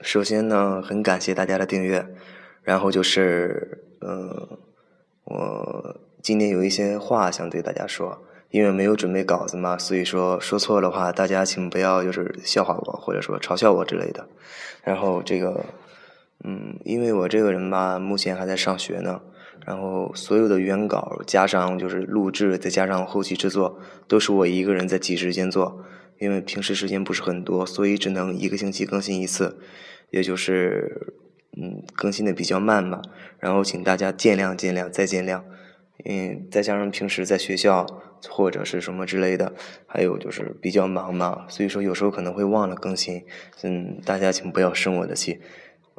首先呢，很感谢大家的订阅，然后就是，嗯，我今天有一些话想对大家说，因为没有准备稿子嘛，所以说说错的话，大家请不要就是笑话我，或者说嘲笑我之类的。然后这个，嗯，因为我这个人吧，目前还在上学呢，然后所有的原稿加上就是录制，再加上后期制作，都是我一个人在挤时间做。因为平时时间不是很多，所以只能一个星期更新一次，也就是，嗯，更新的比较慢嘛。然后请大家见谅见谅再见谅。嗯，再加上平时在学校或者是什么之类的，还有就是比较忙嘛，所以说有时候可能会忘了更新。嗯，大家请不要生我的气。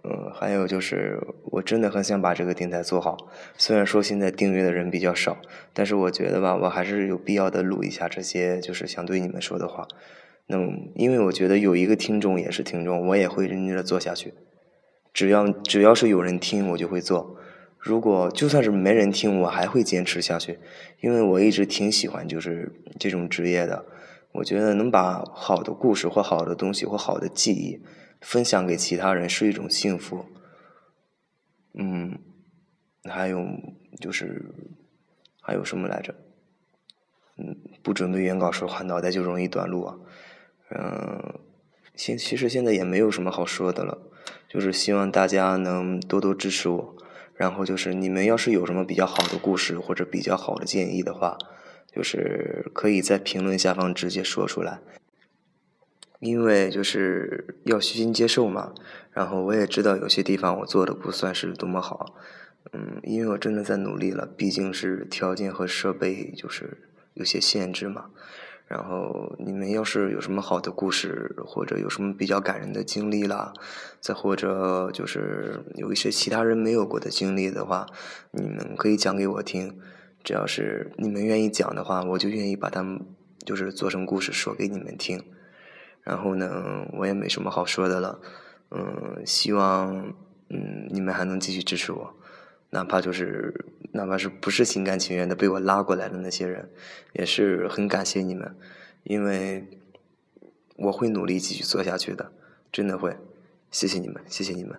嗯，还有就是，我真的很想把这个电台做好。虽然说现在订阅的人比较少，但是我觉得吧，我还是有必要的录一下这些，就是想对你们说的话。那么因为我觉得有一个听众也是听众，我也会认真的做下去。只要只要是有人听，我就会做。如果就算是没人听，我还会坚持下去，因为我一直挺喜欢就是这种职业的。我觉得能把好的故事或好的东西或好的记忆。分享给其他人是一种幸福，嗯，还有就是还有什么来着？嗯，不准备原稿说话，脑袋就容易短路啊。嗯，现其实现在也没有什么好说的了，就是希望大家能多多支持我。然后就是你们要是有什么比较好的故事或者比较好的建议的话，就是可以在评论下方直接说出来。因为就是要虚心接受嘛，然后我也知道有些地方我做的不算是多么好，嗯，因为我真的在努力了，毕竟是条件和设备就是有些限制嘛。然后你们要是有什么好的故事，或者有什么比较感人的经历啦，再或者就是有一些其他人没有过的经历的话，你们可以讲给我听。只要是你们愿意讲的话，我就愿意把它们就是做成故事说给你们听。然后呢，我也没什么好说的了，嗯，希望嗯你们还能继续支持我，哪怕就是哪怕是不是心甘情愿的被我拉过来的那些人，也是很感谢你们，因为我会努力继续做下去的，真的会，谢谢你们，谢谢你们。